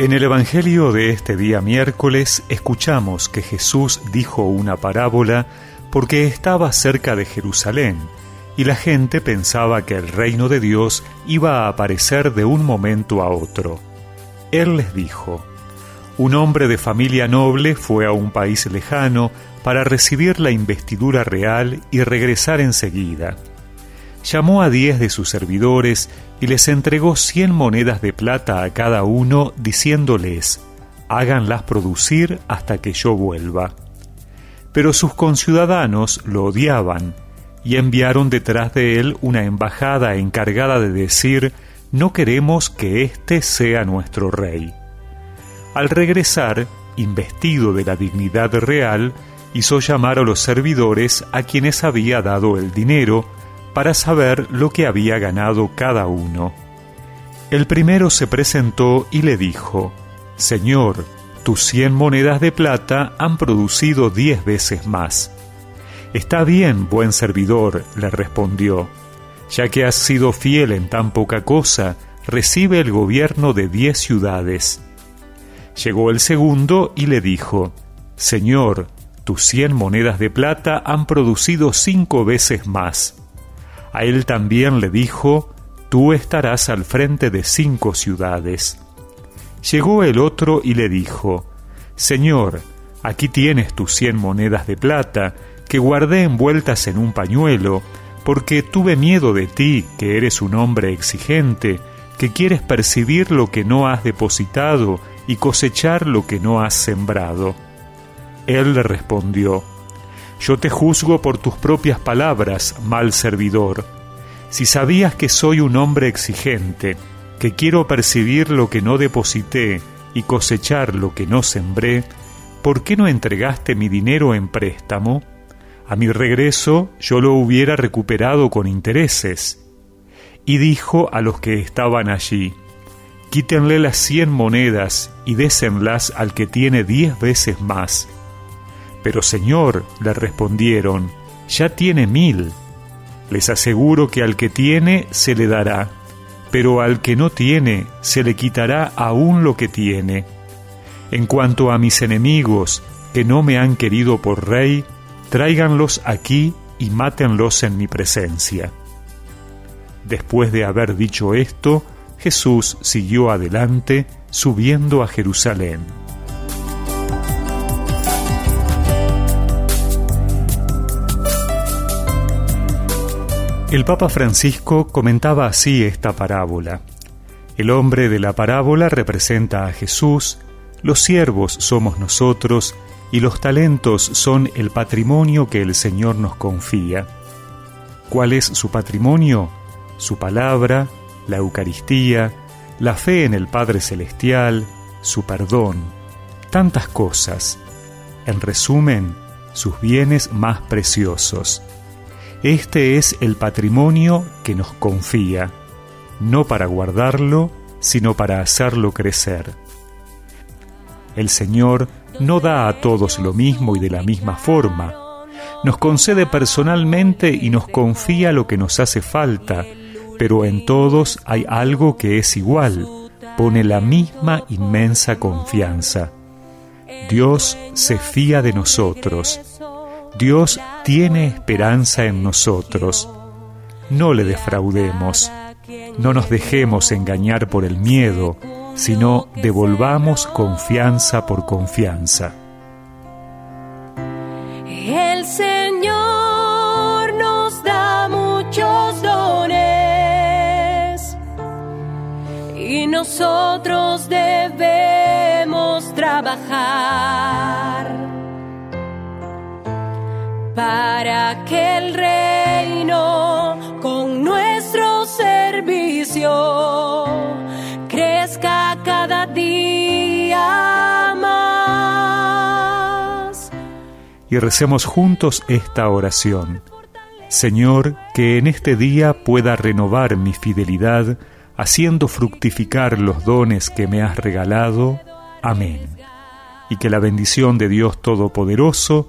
En el Evangelio de este día miércoles escuchamos que Jesús dijo una parábola porque estaba cerca de Jerusalén y la gente pensaba que el reino de Dios iba a aparecer de un momento a otro. Él les dijo, un hombre de familia noble fue a un país lejano para recibir la investidura real y regresar enseguida. Llamó a diez de sus servidores y les entregó cien monedas de plata a cada uno, diciéndoles, háganlas producir hasta que yo vuelva. Pero sus conciudadanos lo odiaban y enviaron detrás de él una embajada encargada de decir, no queremos que éste sea nuestro rey. Al regresar, investido de la dignidad real, hizo llamar a los servidores a quienes había dado el dinero, para saber lo que había ganado cada uno. El primero se presentó y le dijo, Señor, tus cien monedas de plata han producido diez veces más. Está bien, buen servidor, le respondió, ya que has sido fiel en tan poca cosa, recibe el gobierno de diez ciudades. Llegó el segundo y le dijo, Señor, tus cien monedas de plata han producido cinco veces más. A él también le dijo, Tú estarás al frente de cinco ciudades. Llegó el otro y le dijo, Señor, aquí tienes tus cien monedas de plata, que guardé envueltas en un pañuelo, porque tuve miedo de ti, que eres un hombre exigente, que quieres percibir lo que no has depositado y cosechar lo que no has sembrado. Él le respondió, yo te juzgo por tus propias palabras, mal servidor. Si sabías que soy un hombre exigente, que quiero percibir lo que no deposité y cosechar lo que no sembré, ¿por qué no entregaste mi dinero en préstamo? A mi regreso yo lo hubiera recuperado con intereses. Y dijo a los que estaban allí, Quítenle las cien monedas y désenlas al que tiene diez veces más pero Señor, le respondieron, ya tiene mil. Les aseguro que al que tiene se le dará, pero al que no tiene se le quitará aún lo que tiene. En cuanto a mis enemigos, que no me han querido por rey, tráiganlos aquí y mátenlos en mi presencia. Después de haber dicho esto, Jesús siguió adelante, subiendo a Jerusalén. El Papa Francisco comentaba así esta parábola. El hombre de la parábola representa a Jesús, los siervos somos nosotros y los talentos son el patrimonio que el Señor nos confía. ¿Cuál es su patrimonio? Su palabra, la Eucaristía, la fe en el Padre Celestial, su perdón, tantas cosas. En resumen, sus bienes más preciosos. Este es el patrimonio que nos confía, no para guardarlo, sino para hacerlo crecer. El Señor no da a todos lo mismo y de la misma forma. Nos concede personalmente y nos confía lo que nos hace falta, pero en todos hay algo que es igual, pone la misma inmensa confianza. Dios se fía de nosotros Dios tiene esperanza en nosotros. No le defraudemos, no nos dejemos engañar por el miedo, sino devolvamos confianza por confianza. El Señor nos da muchos dones y nosotros debemos para que el reino con nuestro servicio crezca cada día más. Y recemos juntos esta oración. Señor, que en este día pueda renovar mi fidelidad, haciendo fructificar los dones que me has regalado. Amén. Y que la bendición de Dios Todopoderoso,